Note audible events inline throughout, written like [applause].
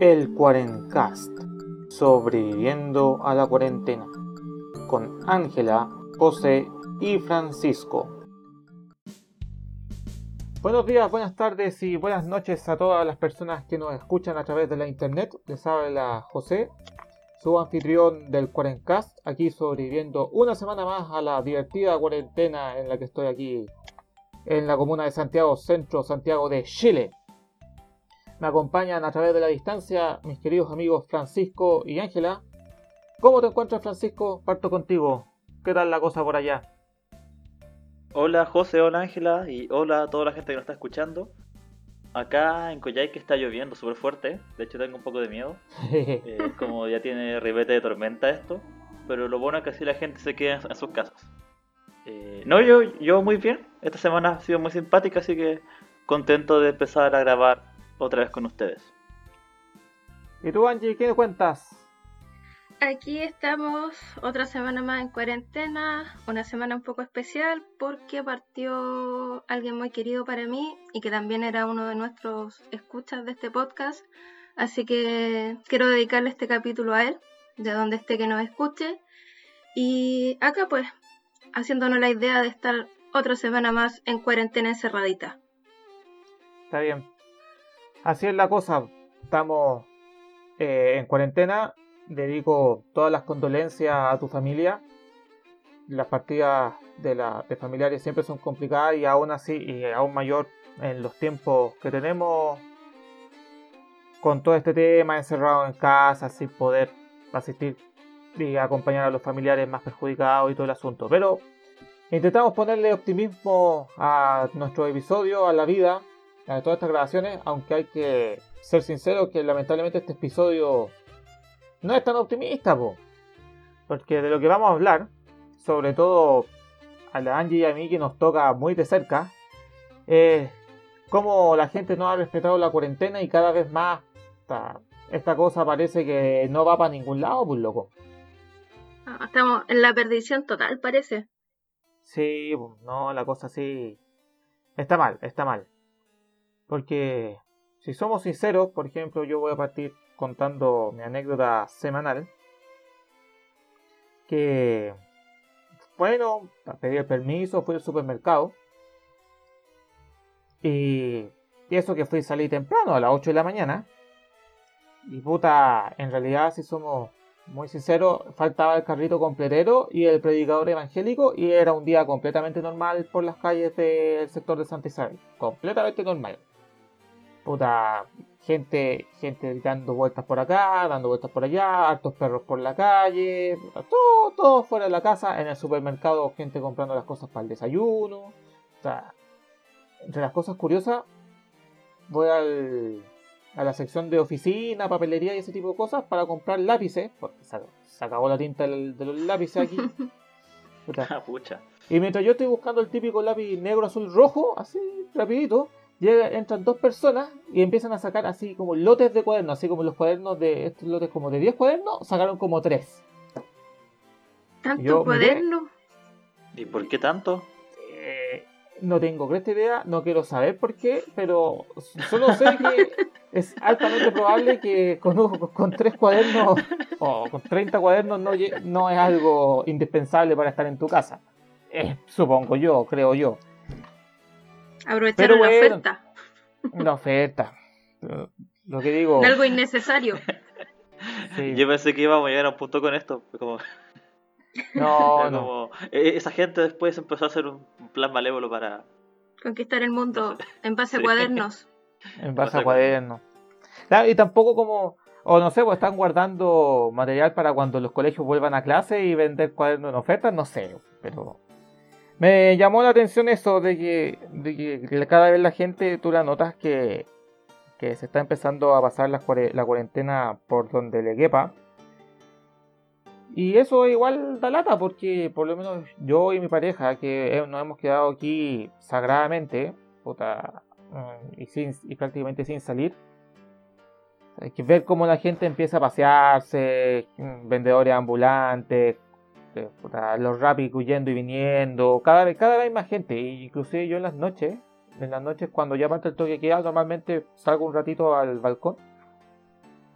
El Cuarencast, sobreviviendo a la cuarentena, con Ángela, José y Francisco. Buenos días, buenas tardes y buenas noches a todas las personas que nos escuchan a través de la internet. Les habla José, su anfitrión del Cuarencast, aquí sobreviviendo una semana más a la divertida cuarentena en la que estoy aquí en la comuna de Santiago Centro, Santiago de Chile. Me acompañan a través de la distancia mis queridos amigos Francisco y Ángela. ¿Cómo te encuentras Francisco? Parto contigo. ¿Qué tal la cosa por allá? Hola José, hola Ángela y hola a toda la gente que nos está escuchando. Acá en Coyhaique está lloviendo súper fuerte, de hecho tengo un poco de miedo. [laughs] Eh, como ya tiene ribete de tormenta esto, pero lo bueno es que así la gente se queda en sus casas. Eh, no, yo, yo muy bien, esta semana ha sido muy simpática, así que contento de empezar a grabar otra vez con ustedes. ¿Y tú, Angie, qué cuentas? Aquí estamos otra semana más en cuarentena, una semana un poco especial porque partió alguien muy querido para mí y que también era uno de nuestros escuchas de este podcast. Así que quiero dedicarle este capítulo a él, de donde esté que nos escuche. Y acá pues, haciéndonos la idea de estar otra semana más en cuarentena encerradita. Está bien. Así es la cosa. Estamos eh, en cuarentena. Dedico todas las condolencias a tu familia. Las partidas de, la, de familiares siempre son complicadas y aún así, y aún mayor en los tiempos que tenemos con todo este tema encerrado en casa sin poder asistir y acompañar a los familiares más perjudicados y todo el asunto. Pero intentamos ponerle optimismo a nuestro episodio, a la vida, a todas estas grabaciones, aunque hay que ser sincero que lamentablemente este episodio no es tan optimista, porque de lo que vamos a hablar, sobre todo a la Angie y a mí que nos toca muy de cerca, es cómo la gente no ha respetado la cuarentena y cada vez más esta, esta cosa parece que no va para ningún lado, pues loco. Estamos en la perdición total, parece. Sí, no, la cosa sí. Está mal, está mal. Porque si somos sinceros, por ejemplo, yo voy a partir contando mi anécdota semanal. Que, bueno, pedí el permiso, fui al supermercado. Y, eso que fui a salir temprano, a las 8 de la mañana. Y puta, en realidad si somos muy sinceros, faltaba el carrito completero y el predicador evangélico y era un día completamente normal por las calles del sector de Santa Isabel. Completamente normal puta, gente, gente dando vueltas por acá, dando vueltas por allá, hartos perros por la calle, todo, todo fuera de la casa, en el supermercado gente comprando las cosas para el desayuno. O sea, entre las cosas curiosas, voy al, a la sección de oficina, papelería y ese tipo de cosas para comprar lápices, porque se, acabó la tinta de los lápices aquí. [laughs] Ah, pucha. Y mientras yo estoy buscando el típico lápiz negro, azul, rojo, así rapidito, llega, entran dos personas y empiezan a sacar así como lotes de cuadernos, así como los cuadernos de estos lotes como de 10 cuadernos, sacaron como 3. ¿Tanto cuaderno? ¿Y por qué tanto? Eh, no tengo esta idea, no quiero saber por qué, pero solo sé que [laughs] es altamente probable que con, con 3 cuadernos o con 30 cuadernos no, no es algo indispensable para estar en tu casa. Eh, supongo yo, creo yo. Aprovecharon la oferta. La oferta. Lo que digo. algo innecesario. Yo pensé que íbamos a llegar a un punto con esto. Como... No, [laughs] no. E-, esa gente después empezó a hacer un plan malévolo para conquistar el mundo en base a cuadernos. En base a cuadernos. y tampoco como, o no sé, pues están guardando material para cuando los colegios vuelvan a clase y vender cuadernos en oferta, no sé, pero me llamó la atención eso de que, de que cada vez la gente, tú la notas que, se está empezando a pasar la, cuarentena por donde le quepa. Y eso igual da lata porque por lo menos yo y mi pareja que nos hemos quedado aquí sagradamente mm, y, sin, y prácticamente sin salir. Hay que ver cómo la gente empieza a pasearse, mm, vendedores ambulantes, los rapis huyendo y viniendo, cada vez, cada vez más gente, inclusive yo en las noches, en las noches cuando ya parte el toque queda, normalmente salgo un ratito al balcón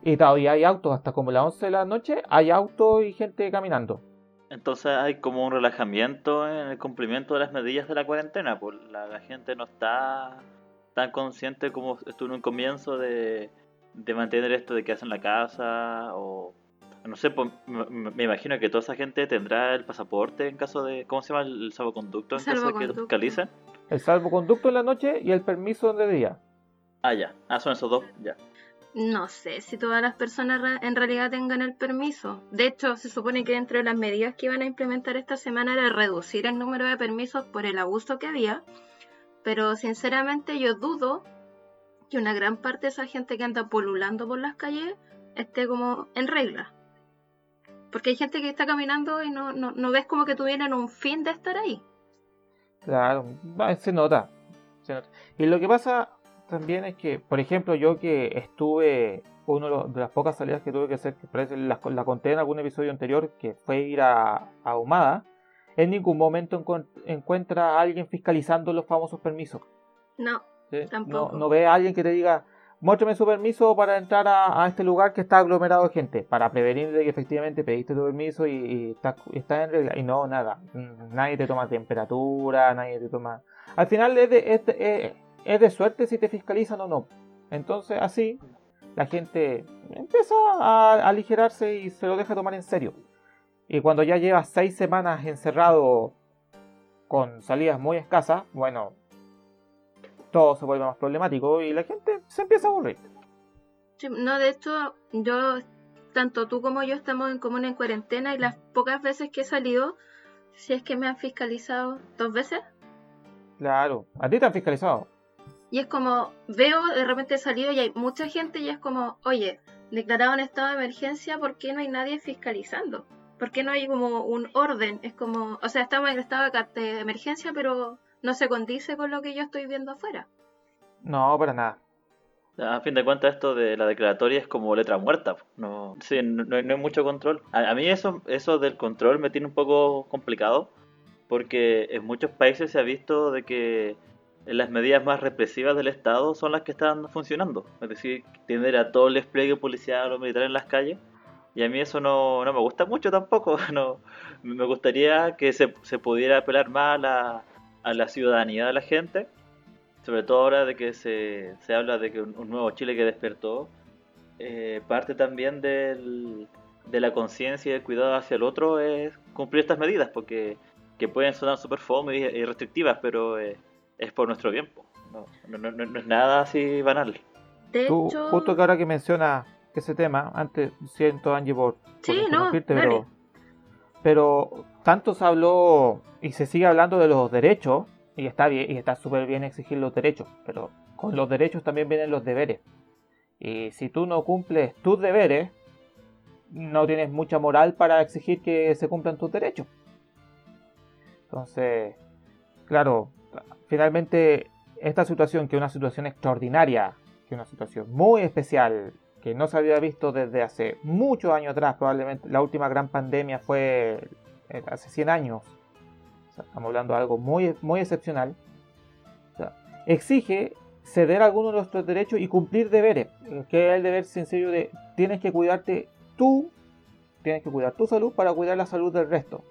Y todavía hay autos, hasta como las 11 de la noche, hay autos y gente caminando. Entonces hay como un relajamiento en el cumplimiento de las medidas de la cuarentena, pues la, gente no está tan consciente como estuvo en un comienzo de, de mantener esto de que hacen la casa o no sé, pues, me, imagino que toda esa gente tendrá el pasaporte en caso de, ¿cómo se llama el salvoconducto en caso de que fiscalicen? El salvoconducto en la noche y el permiso de día. Ah, ya, ah, son esos dos, ya. No sé si todas las personas en realidad tengan el permiso. De hecho, se supone que dentro de las medidas que iban a implementar esta semana era reducir el número de permisos por el abuso que había. Pero sinceramente yo dudo que una gran parte de esa gente que anda polulando por las calles esté como en regla. Porque hay gente que está caminando y no, no, ves como que tuvieran un fin de estar ahí. Claro, se nota. Se nota. Y lo que pasa también es que, por ejemplo, yo que estuve, una de las pocas salidas que tuve que hacer, que parece la, la conté en algún episodio anterior, que fue ir a, a Humada, en ningún momento encuentra a alguien fiscalizando los famosos permisos. No, tampoco. No, ve a alguien que te diga, muéstrame su permiso para entrar a, este lugar que está aglomerado de gente, para prevenir de que efectivamente pediste tu permiso y, estás está en regla. Y no, nada. Nadie te toma temperatura, nadie te toma... Al final es de, es, de suerte si te fiscalizan o no. Entonces así la gente empieza a aligerarse y se lo deja tomar en serio. Y cuando ya llevas seis semanas encerrado con salidas muy escasas, bueno, todo se vuelve más problemático y la gente se empieza a aburrir. no, de hecho, yo, tanto tú como yo estamos en común en cuarentena y las pocas veces que he salido, si es que me han fiscalizado dos veces. Claro, a ti te han fiscalizado. Y es como, veo de repente salido y hay mucha gente y es como, oye, declarado en estado de emergencia, ¿por qué no hay nadie fiscalizando? ¿Por qué no hay como un orden? Es como, o sea, estamos en estado de emergencia, pero no se condice con lo que yo estoy viendo afuera. No, para nada. A fin de cuentas, esto de la declaratoria es como letra muerta. No, sí, no, hay mucho control. A, a, mí eso, eso del control me tiene un poco complicado, porque en muchos países se ha visto de que las medidas más represivas del Estado son las que están funcionando. Es decir, tener a todo el despliegue policial o militar en las calles. Y a mí eso no, no me gusta mucho tampoco. [laughs] No, me gustaría que se, se pudiera apelar más a la, a la, ciudadanía de la gente. Sobre todo ahora de que se, se habla de que un, nuevo Chile que despertó. Eh, parte también del, de la conciencia y del cuidado hacia el otro es cumplir estas medidas. Porque que pueden sonar súper fome y, restrictivas, pero... Eh, es por nuestro tiempo. No, no, no, es nada así banal. De Tú, Justo que ahora que mencionas ese tema, antes siento Angie por, sí, no, pero, pero tanto se habló y se sigue hablando de los derechos, y está bien, y está súper bien exigir los derechos, pero con los derechos también vienen los deberes. Y si tú no cumples tus deberes, no tienes mucha moral para exigir que se cumplan tus derechos. Entonces, claro, finalmente esta situación, que es una situación extraordinaria, que es una situación muy especial, que no se había visto desde hace muchos años atrás, probablemente la última gran pandemia fue eh, hace 100 años, estamos hablando de algo muy, muy excepcional, exige ceder algunos de nuestros derechos y cumplir deberes, que es el deber sencillo de tienes que cuidarte tú, tienes que cuidar tu salud para cuidar la salud del resto.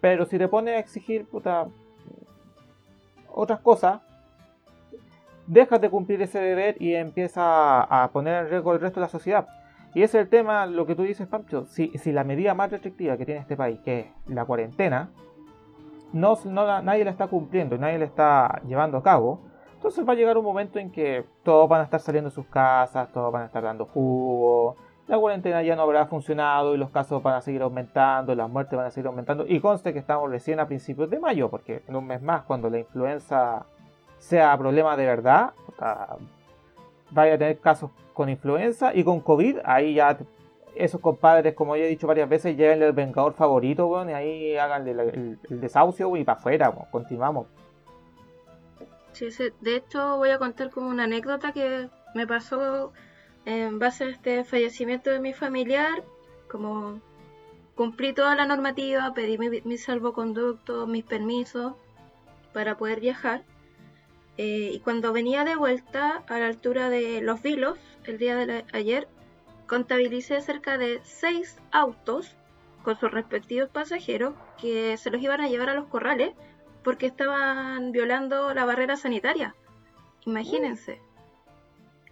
Pero si te pones a exigir, puta, otras cosas, dejas de cumplir ese deber y empieza a poner en riesgo el resto de la sociedad. Y ese es el tema, lo que tú dices, Pancho. Si, la medida más restrictiva que tiene este país, que es la cuarentena, no, nadie la está cumpliendo nadie la está llevando a cabo, entonces va a llegar un momento en que todos van a estar saliendo de sus casas, todos van a estar dando jugo, la cuarentena ya no habrá funcionado y los casos van a seguir aumentando, las muertes van a seguir aumentando. Y conste que estamos recién a principios de mayo, porque en un mes más, cuando la influenza sea problema de verdad, vaya a tener casos con influenza y con COVID, ahí ya esos compadres, como ya he dicho varias veces, lleven el vengador favorito, y ahí hagan el, desahucio y para afuera, continuamos. De hecho voy a contar como una anécdota que me pasó en base a este fallecimiento de mi familiar, como cumplí toda la normativa, pedí mi, salvoconducto, mis permisos para poder viajar. Eh, y cuando venía de vuelta a la altura de Los Vilos, el día de ayer, contabilicé cerca de seis autos con sus respectivos pasajeros que se los iban a llevar a los corrales porque estaban violando la barrera sanitaria. Imagínense.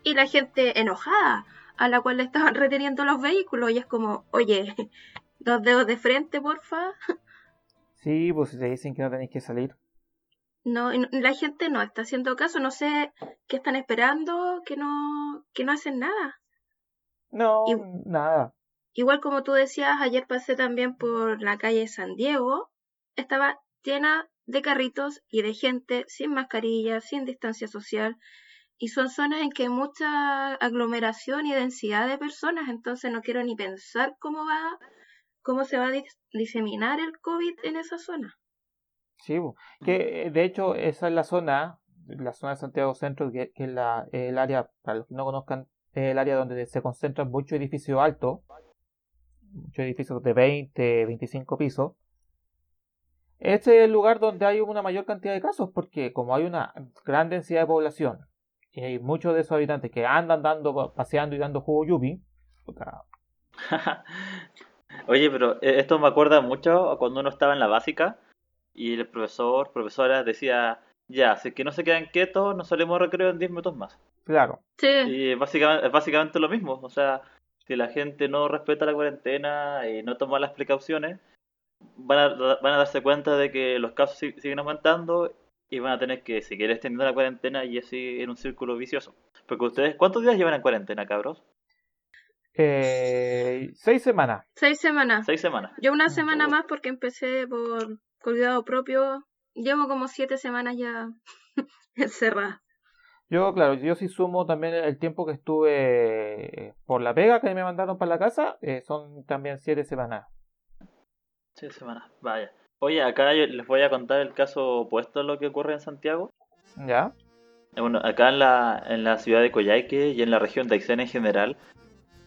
Y la gente enojada a la cual le estaban [laughs] reteniendo los vehículos y es como, oye, [laughs] dos dedos de frente, porfa. Sí, pues si te dicen que no tenéis que salir. No, la gente no está haciendo caso, no sé qué están esperando, que no, que no hacen nada. No, nada. Igual como tú decías, ayer pasé también por la calle San Diego, estaba llena de carritos y de gente sin mascarilla, sin distancia social, y son zonas en que hay mucha aglomeración y densidad de personas, entonces no quiero ni pensar cómo va, cómo se va a diseminar el COVID en esa zona. Sí, que de hecho esa es la zona, la zona de Santiago Centro, que, es la, el área, para los que no conozcan, es el área donde se concentran muchos edificios altos, muchos edificios de 20, 25 pisos. Este es el lugar donde hay una mayor cantidad de casos, porque como hay una gran densidad de población y hay muchos de esos habitantes que andan dando, paseando y dando jugo yupi, [laughs] Oye, pero eh, esto me acuerda mucho a cuando uno estaba en la básica y el profesor, profesora decía, ya, si es que no se quedan quietos, nos salimos a recreo en 10 minutos más. Claro. Sí. Y básicamente, es básicamente lo mismo. O sea, si la gente no respeta la cuarentena y no toma las precauciones, van a, van a darse cuenta de que los casos siguen aumentando y van a tener que seguir extendiendo la cuarentena y así en un círculo vicioso. Porque ustedes, ¿cuántos días llevan en cuarentena, cabros? Eh, seis semanas. Seis semanas. Seis semanas. Yo una semana más porque empecé por cuidado propio. Llevo como siete semanas ya [laughs] encerrada. Yo, claro, yo sí sumo también el tiempo que estuve por la pega que me mandaron para la casa, eh, son también siete semanas. Siete semanas, vaya. Oye, acá les voy a contar el caso opuesto a lo que ocurre en Santiago. ¿Ya? Bueno, acá en la, en la ciudad de Coyhaique y en la región de Aysén en general,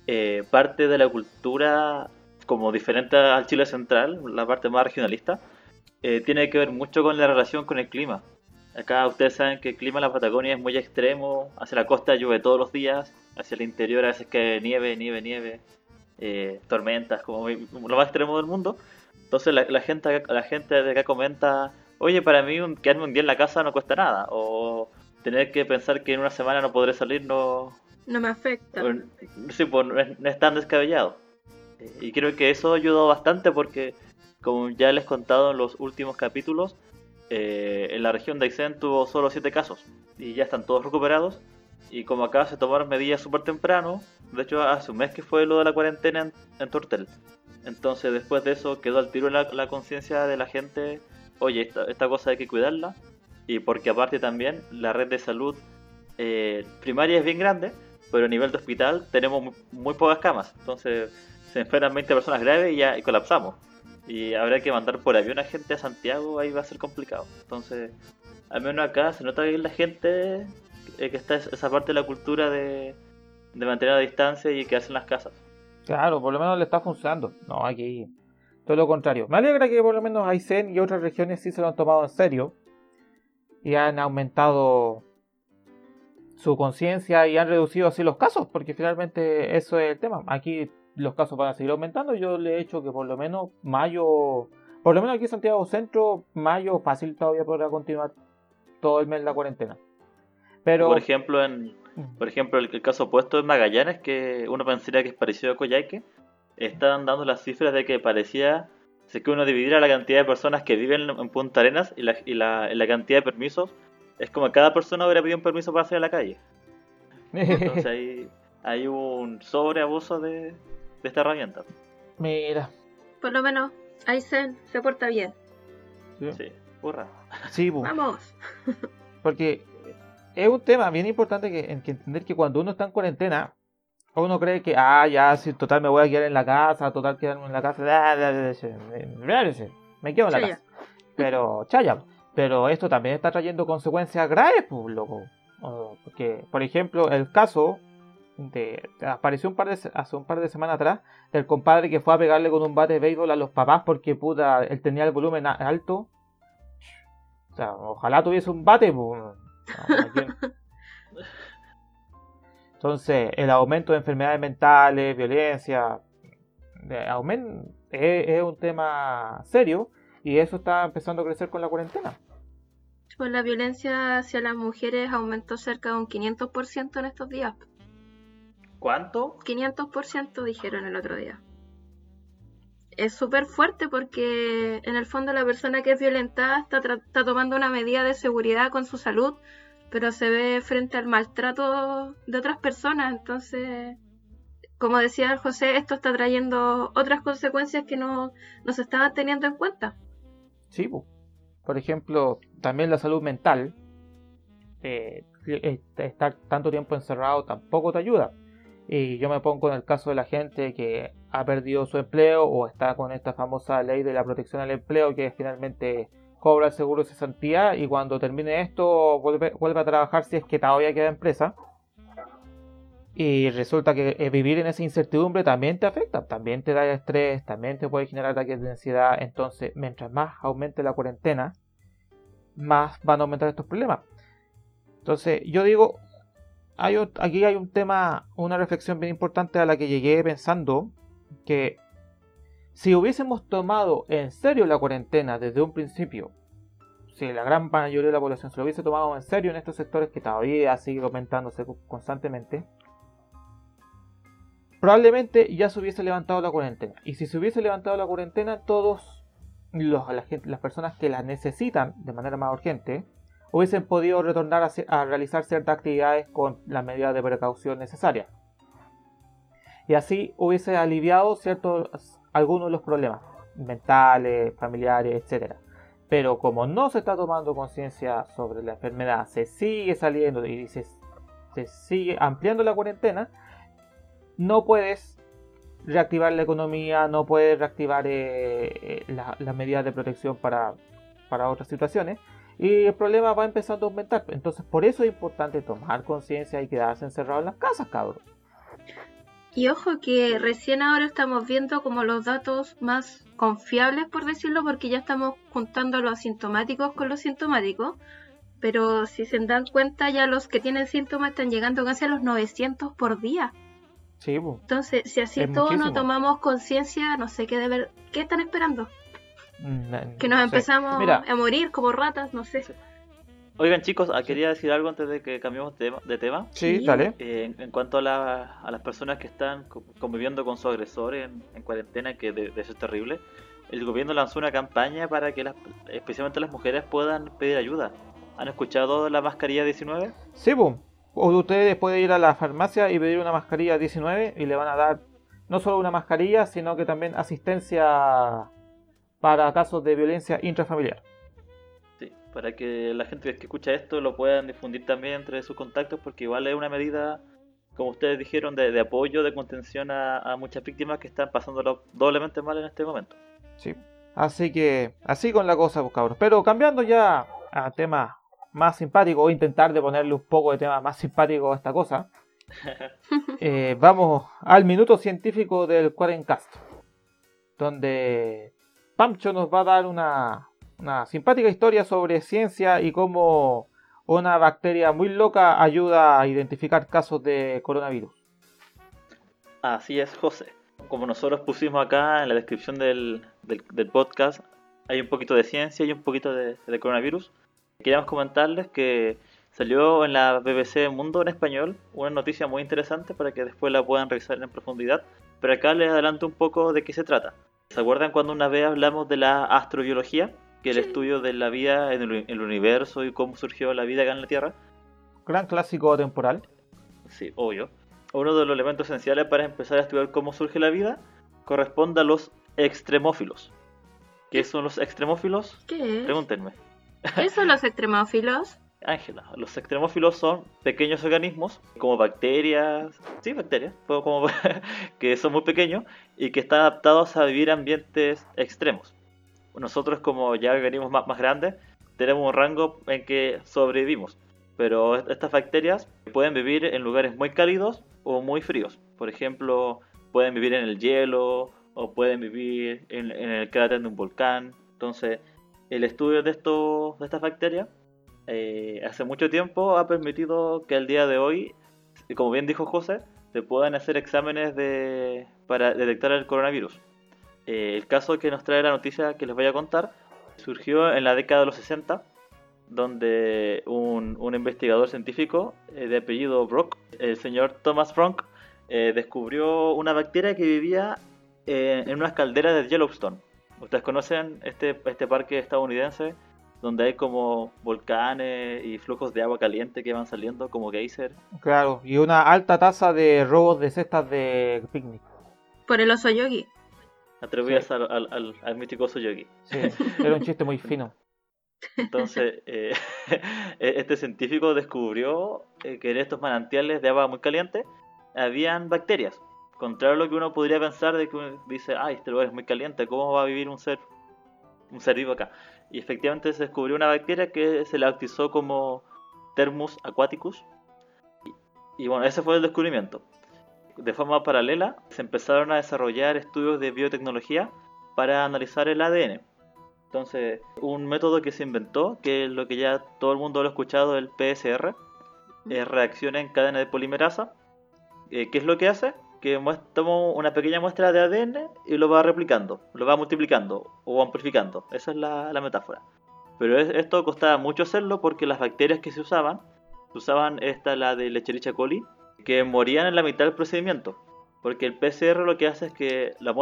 eh, parte de la cultura como diferente al Chile central, la parte más regionalista, eh, tiene que ver mucho con la relación con el clima. Acá ustedes saben que el clima en la Patagonia es muy extremo, hacia la costa llueve todos los días, hacia el interior a veces que nieve, nieve, nieve, eh, tormentas, como lo más extremo del mundo. Entonces la, gente, la gente de acá comenta, oye, para mí quedarme un día en la casa no cuesta nada, o tener que pensar que en una semana no podré salir no, no me afecta. Sí, pues no es, tan descabellado. Y creo que eso ayudó bastante porque, como ya les he contado en los últimos capítulos, eh, en la región de Aysén tuvo solo 7 casos y ya están todos recuperados. Y como acá se tomaron medidas súper temprano, de hecho hace un mes que fue lo de la cuarentena en, Tortel. Entonces después de eso quedó al tiro la, la conciencia de la gente, oye, esta, esta cosa hay que cuidarla. Y porque aparte también la red de salud eh, primaria es bien grande, pero a nivel de hospital tenemos muy, pocas camas. Entonces se enferman 20 personas graves y ya colapsamos. Y habrá que mandar por avión a gente a Santiago, ahí va a ser complicado. Entonces, al menos acá se nota que la gente eh, que está esa parte de la cultura de, mantener la distancia y quedarse en las casas. Claro, por lo menos le está funcionando. No, aquí todo lo contrario. Me alegra que por lo menos Aysén y otras regiones sí se lo han tomado en serio y han aumentado su conciencia y han reducido así los casos, porque finalmente eso es el tema. Aquí los casos van a seguir aumentando. Yo le he hecho que por lo menos mayo, por lo menos aquí en Santiago Centro, mayo fácil todavía podrá continuar todo el mes la cuarentena. Pero por ejemplo, en por ejemplo el, caso opuesto en Magallanes, que uno pensaría que es parecido a Coyhaique, están dando las cifras de que parecía si que uno dividiera la cantidad de personas que viven en Punta Arenas y la, y la, la cantidad de permisos es como cada persona hubiera pedido un permiso para salir a la calle. [laughs] Entonces hay, hay un sobreabuso de, de esta herramienta. Mira. Por lo menos Aizen se porta bien. Sí, sí hurra. Sí, Vamos. Porque es un tema bien importante que, que, entender que cuando uno está en cuarentena, uno cree que, ah, ya, si total me voy a quedar en la casa, total quedarme en la casa, me quedo en la casa. Pero, chaya, pero esto también está trayendo consecuencias graves, pues, loco. Porque, por ejemplo, el caso de, apareció un par de, hace un par de semanas atrás del compadre que fue a pegarle con un bate de béisbol a los papás porque puta, él tenía el volumen alto. O sea, ojalá tuviese un bate, pues. [laughs] Entonces, el aumento de enfermedades mentales, violencia, aumento, es, un tema serio y eso está empezando a crecer con la cuarentena. Pues la violencia hacia las mujeres aumentó cerca de un 500% en estos días. ¿Cuánto? 500% dijeron el otro día. Es súper fuerte porque en el fondo la persona que es violentada está, está tomando una medida de seguridad con su salud, pero se ve frente al maltrato de otras personas. Entonces, como decía José, esto está trayendo otras consecuencias que no, no se estaban teniendo en cuenta. Sí, por ejemplo, también la salud mental. Eh, estar tanto tiempo encerrado tampoco te ayuda. Y yo me pongo en el caso de la gente que ha perdido su empleo o está con esta famosa ley de la protección al empleo que finalmente cobra el seguro de cesantía y cuando termine esto vuelve, vuelve a trabajar si es que todavía queda empresa. Y resulta que eh, vivir en esa incertidumbre también te afecta, también te da estrés, también te puede generar ataques de ansiedad. Entonces, mientras más aumente la cuarentena, más van a aumentar estos problemas. Entonces, yo digo, aquí hay un tema, una reflexión bien importante a la que llegué pensando que si hubiésemos tomado en serio la cuarentena desde un principio, si la gran mayoría de la población se lo hubiese tomado en serio en estos sectores que todavía sigue aumentándose constantemente, probablemente ya se hubiese levantado la cuarentena. Y si se hubiese levantado la cuarentena, todos las personas que la necesitan de manera más urgente hubiesen podido retornar a, realizar ciertas actividades con las medidas de precaución necesarias. Y así hubiese aliviado ciertos, algunos de los problemas mentales, familiares, etc. Pero como no se está tomando conciencia sobre la enfermedad, se sigue saliendo y se, sigue ampliando la cuarentena, no puedes reactivar la economía, no puedes reactivar eh, eh, las medidas de protección para, para otras situaciones y el problema va empezando a aumentar. Entonces, por eso es importante tomar conciencia y quedarse encerrado en las casas, cabrón. Y ojo que recién ahora estamos viendo como los datos más confiables, por decirlo, porque ya estamos juntando los asintomáticos con los sintomáticos. Pero si se dan cuenta, ya los que tienen síntomas están llegando casi a los 900 por día. Sí, Entonces, si así todos no tomamos conciencia, no sé qué deber, ¿qué están esperando? Mm, que nos empezamos a morir como ratas, no sé. Oigan chicos, ah, quería decir algo antes de que cambiemos de tema. Sí, dale. Eh, en, cuanto a, las personas que están conviviendo con su agresor en, cuarentena, que de, eso es terrible, el gobierno lanzó una campaña para que las, especialmente las mujeres puedan pedir ayuda. ¿Han escuchado la mascarilla 19? Sí, boom. O ustedes pueden ir a la farmacia y pedir una mascarilla 19 y le van a dar no solo una mascarilla, sino que también asistencia para casos de violencia intrafamiliar. Sí, para que la gente que escucha esto lo puedan difundir también entre sus contactos, porque igual es una medida, como ustedes dijeron, de, apoyo, de contención a, muchas víctimas que están pasándolo doblemente mal en este momento. Sí, así que así con la cosa, pues cabros. Pero cambiando ya a temas más simpáticos, o intentar de ponerle un poco de tema más simpático a esta cosa. [laughs] Eh, vamos al minuto científico del Quarencast, donde Pamcho nos va a dar una, simpática historia sobre ciencia y cómo una bacteria muy loca ayuda a identificar casos de coronavirus. Así es, José. Como nosotros pusimos acá en la descripción del, podcast, hay un poquito de ciencia y un poquito de, coronavirus. Queríamos comentarles que salió en la BBC Mundo en español una noticia muy interesante para que después la puedan revisar en profundidad. Pero acá les adelanto un poco de qué se trata. ¿Se acuerdan cuando una vez hablamos de la astrobiología? Que el estudio de la vida en el, universo y cómo surgió la vida acá en la Tierra. Gran clásico temporal. Sí, obvio. Uno de los elementos esenciales para empezar a estudiar cómo surge la vida corresponde a los extremófilos. ¿Qué son los extremófilos? ¿Qué Pregúntenme. ¿Qué son los extremófilos? Ángela, los extremófilos son pequeños organismos como bacterias, sí, bacterias, como, [laughs] que son muy pequeños y que están adaptados a vivir en ambientes extremos. Nosotros como ya venimos más, más grandes, tenemos un rango en que sobrevivimos, pero estas bacterias pueden vivir en lugares muy cálidos o muy fríos. Por ejemplo, pueden vivir en el hielo o pueden vivir en, en el cráter de un volcán. Entonces, el estudio de, estos, de estas bacterias eh, hace mucho tiempo ha permitido que al día de hoy como bien dijo José, se pueden hacer exámenes para detectar el coronavirus. Eh, el caso que nos trae la noticia que les voy a contar surgió en la década de los 60, donde un, investigador científico eh, de apellido Brock, el señor Thomas eh, descubrió una bacteria que vivía en unas calderas de Yellowstone. Ustedes conocen este, este parque estadounidense donde hay como volcanes y flujos de agua caliente que van saliendo como geyser. Claro, y una alta tasa de robos de cestas de picnic. Por el oso yogi. Atribuidas al, al, mítico oso yogi. Sí, era un chiste muy fino. Entonces, eh, [laughs] e-, este científico descubrió eh, que en estos manantiales de agua muy caliente habían bacterias. Contrario a lo que uno podría pensar de que uno dice, ay, este lugar es muy caliente, ¿cómo va a vivir un ser, un ser vivo acá? Y efectivamente se descubrió una bacteria que se la bautizó como Thermus aquaticus. Y, bueno, ese fue el descubrimiento. De forma paralela se empezaron a desarrollar estudios de biotecnología para analizar el ADN. Entonces, un método que se inventó, que es lo que ya todo el mundo lo ha escuchado, el PSR, es reacción en cadena de polimerasa. Eh, ¿Qué es lo que hace? Que toma una pequeña muestra de ADN y lo va replicando, lo va multiplicando o amplificando. Esa es la, metáfora. Pero esto costaba mucho hacerlo porque las bacterias que se usaban, se usaban esta, la de Lecherichia coli, que morían en la mitad del procedimiento. Porque el PCR lo que hace es que la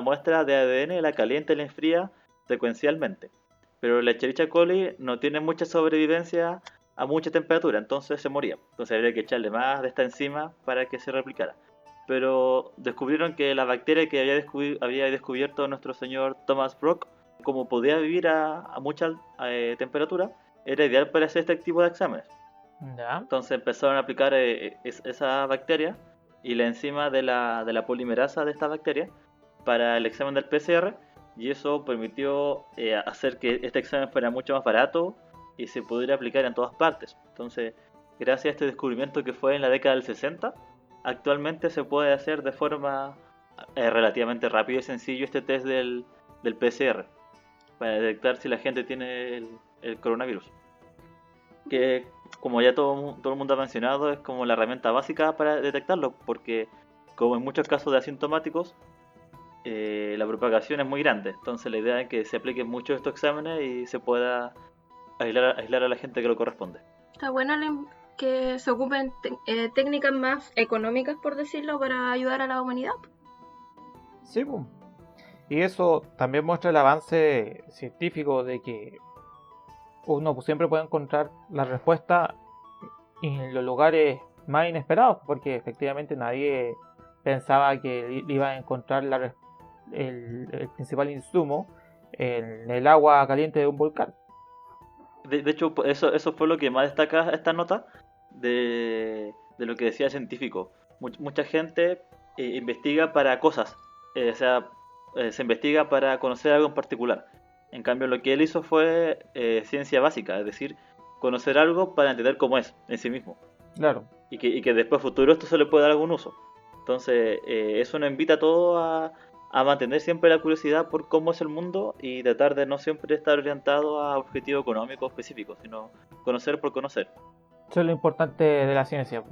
muestra, de ADN la calienta y la enfría secuencialmente. Pero la Lecherichia coli no tiene mucha sobrevivencia a mucha temperatura, entonces se moría. Entonces habría que echarle más de esta enzima para que se replicara pero descubrieron que la bacteria que había, había descubierto nuestro señor Thomas Brock, como podía vivir a, mucha eh, temperatura, era ideal para hacer este tipo de exámenes. Entonces empezaron a aplicar eh, esa bacteria y la enzima de la, de la, polimerasa de esta bacteria para el examen del PCR y eso permitió eh, hacer que este examen fuera mucho más barato y se pudiera aplicar en todas partes. Entonces, gracias a este descubrimiento que fue en la década del 60, actualmente se puede hacer de forma eh, relativamente rápida y sencillo este test del, del, PCR para detectar si la gente tiene el, coronavirus. Que como ya todo, todo el mundo ha mencionado es como la herramienta básica para detectarlo porque como en muchos casos de asintomáticos eh, la propagación es muy grande. Entonces la idea es que se apliquen muchos estos exámenes y se pueda aislar, aislar a la gente que lo corresponde. Está bueno que se ocupen eh, técnicas más económicas, por decirlo, para ayudar a la humanidad. Sí, y eso también muestra el avance científico de que uno siempre puede encontrar la respuesta en los lugares más inesperados, porque efectivamente nadie pensaba que iba a encontrar el, principal insumo en el agua caliente de un volcán. De, hecho, eso, eso fue lo que más destaca esta nota, de, lo que decía el científico. mucha gente eh, investiga para cosas, eh, o sea, eh, se investiga para conocer algo en particular. En cambio, lo que él hizo fue ciencia básica, es decir, conocer algo para entender cómo es en sí mismo. Claro. Y que, y que después futuro esto se le puede dar algún uso. Entonces, eso nos invita a todos a, a mantener siempre la curiosidad por cómo es el mundo y tratar de no siempre estar orientado a objetivos económicos específicos, sino conocer por conocer. Eso es lo importante de la ciencia.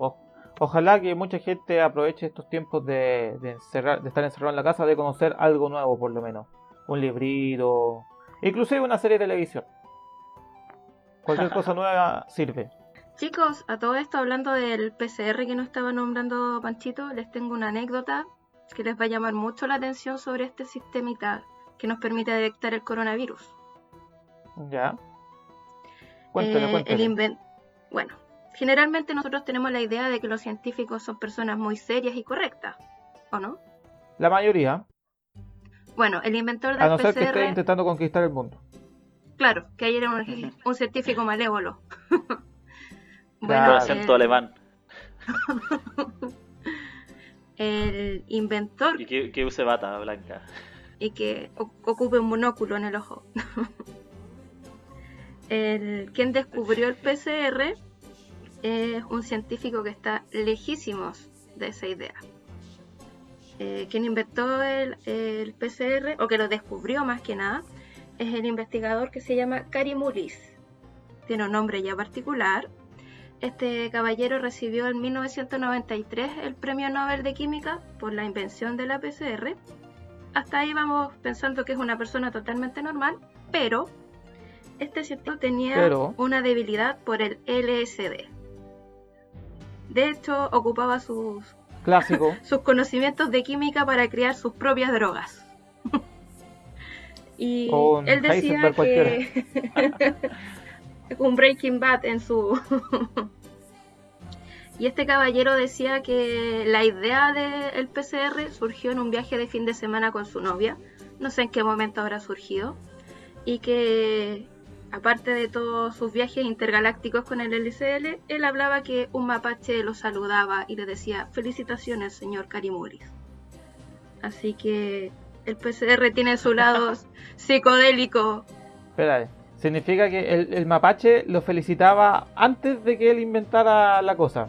ojalá que mucha gente aproveche estos tiempos de, encerrar, de estar encerrado en la casa, de conocer algo nuevo por lo menos. Un librito, inclusive una serie de televisión. Cualquier [laughs] cosa nueva sirve. Chicos, a todo esto, hablando del PCR que nos estaba nombrando Panchito, les tengo una anécdota que les va a llamar mucho la atención sobre este sistemita que nos permite detectar el coronavirus. Ya. Cuéntale, eh, cuéntale. bueno, Generalmente nosotros tenemos la idea de que los científicos son personas muy serias y correctas, ¿o no? La mayoría. Bueno, el inventor del A no ser que esté intentando conquistar el mundo. Claro, que ahí era un, científico malévolo. [laughs] bueno, acento alemán. [laughs] el inventor... Y que, use bata blanca. Y que ocupe un monóculo en el ojo. [laughs] el, quien descubrió el PCR es un científico que está lejísimos de esa idea. Eh, quien inventó el, PCR, o que lo descubrió más que nada, es el investigador que se llama Karimulis. Tiene un nombre ya particular, Este caballero recibió en 1993 el Premio Nobel de Química por la invención de la PCR. Hasta ahí vamos pensando que es una persona totalmente normal, pero este científico tenía una debilidad por el LSD. De hecho, ocupaba sus, [laughs] sus conocimientos de química para crear sus propias drogas. [laughs] y él decía que [laughs] un Breaking Bad en su... y este caballero decía que la idea del PCR surgió en un viaje de fin de semana con su novia, no sé en qué momento habrá surgido, y que aparte de todos sus viajes intergalácticos con el LCL, él hablaba que un mapache lo saludaba y le decía felicitaciones señor Karimuris. Así que el PCR tiene su lado [laughs] psicodélico. Espera, Significa que el, mapache lo felicitaba antes de que él inventara la cosa.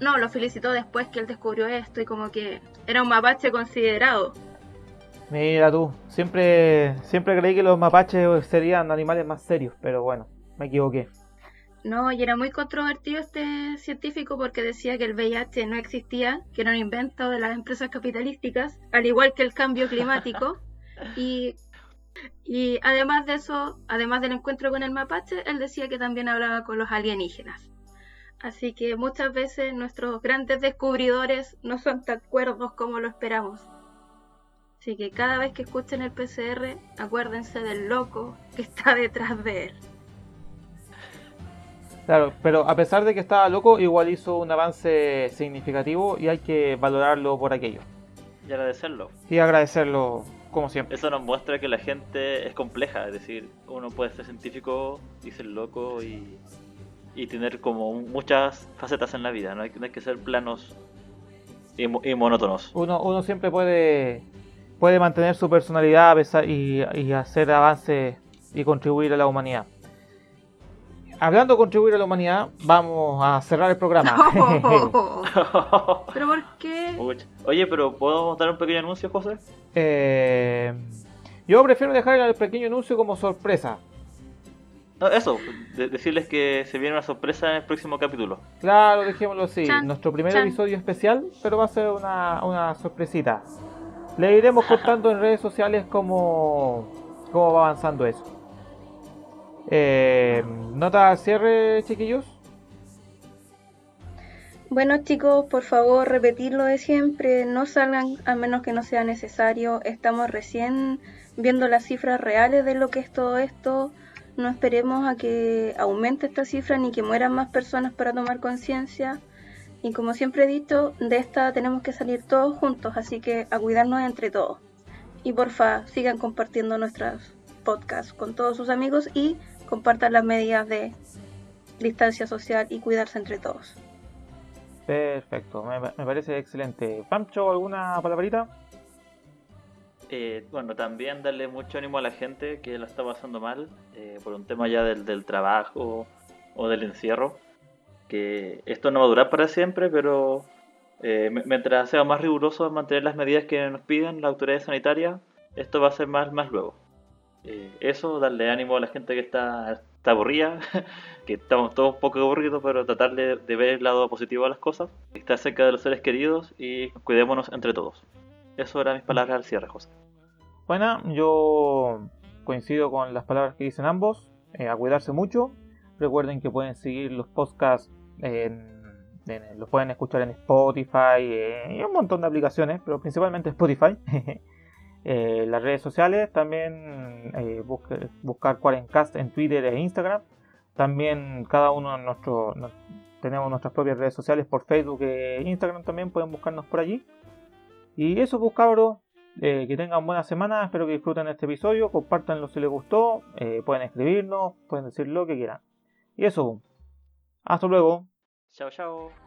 No, lo felicitó después que él descubrió esto y como que era un mapache considerado. Mira tú, siempre, siempre creí que los mapaches serían animales más serios, pero bueno, me equivoqué. No, y era muy controvertido este científico porque decía que el VIH no existía, que era un invento de las empresas capitalísticas, al igual que el cambio climático. [laughs] y y además de eso, además del encuentro con el mapache, él decía que también hablaba con los alienígenas. Así que muchas veces nuestros grandes descubridores no son tan cuerdos como lo esperamos. Así que cada vez que escuchen el PCR, acuérdense del loco que está [laughs] detrás de él. Claro, pero a pesar de que estaba loco, igual hizo un avance significativo y hay que valorarlo por aquello. Y agradecerlo. Y agradecerlo como siempre. Eso nos muestra que la gente es compleja, es decir, uno puede ser científico y ser loco y, tener como muchas facetas en la vida, no hay, que ser planos y, monótonos. Uno, uno siempre puede, puede mantener su personalidad y, y hacer avances y contribuir a la humanidad hablando de contribuir a la humanidad, vamos a cerrar el programa. [laughs] [laughs] ¿Pero por qué? Oye, pero ¿podemos dar un pequeño anuncio, José? Eh, yo prefiero dejar el pequeño anuncio como sorpresa. eso, decirles que se viene una sorpresa en el próximo capítulo. Claro, dejémoslo así. Nuestro primer episodio especial, pero va a ser una, una sorpresita. Le iremos contando en redes sociales cómo, cómo va avanzando eso. Eh, ¿Nota cierre, chiquillos? Bueno chicos, por favor repetirlo de siempre, no salgan a menos que no sea necesario, estamos recién viendo las cifras reales de lo que es todo esto, no esperemos a que aumente esta cifra ni que mueran más personas para tomar conciencia y como siempre he dicho, de esta tenemos que salir todos juntos, así que a cuidarnos entre todos. Y porfa, sigan compartiendo nuestras podcasts con todos sus amigos y compartan las medidas de distancia social y cuidarse entre todos. Perfecto, me, parece excelente. Pancho, ¿alguna palabrita? Eh, bueno, también darle mucho ánimo a la gente que lo está pasando mal eh, por un tema ya del, trabajo o del encierro. Que esto no va a durar para siempre, pero eh, mientras sea más riguroso en mantener las medidas que nos piden las autoridades sanitarias, esto va a ser más, más luego. Eh, eso, darle ánimo a la gente que está, está aburrida, [laughs] que estamos todos un poco aburridos, pero tratar de, ver el lado positivo a las cosas, estar cerca de los seres queridos y cuidémonos entre todos. Eso eran mis palabras al cierre, José. Bueno, yo coincido con las palabras que dicen ambos, eh, a cuidarse mucho. Recuerden que pueden seguir los podcasts, los pueden escuchar en Spotify y un montón de aplicaciones, pero principalmente Spotify. [laughs] Eh, las redes sociales, también eh, buscar Quarencast en Twitter e Instagram. También cada uno de nuestros tenemos nuestras propias redes sociales por Facebook e Instagram también, pueden buscarnos por allí. Y eso pues cabros, eh, que tengan buena semana, espero que disfruten este episodio, compartanlo si les gustó, pueden escribirnos, pueden decir lo que quieran. Y eso, hasta luego. Chao, chao.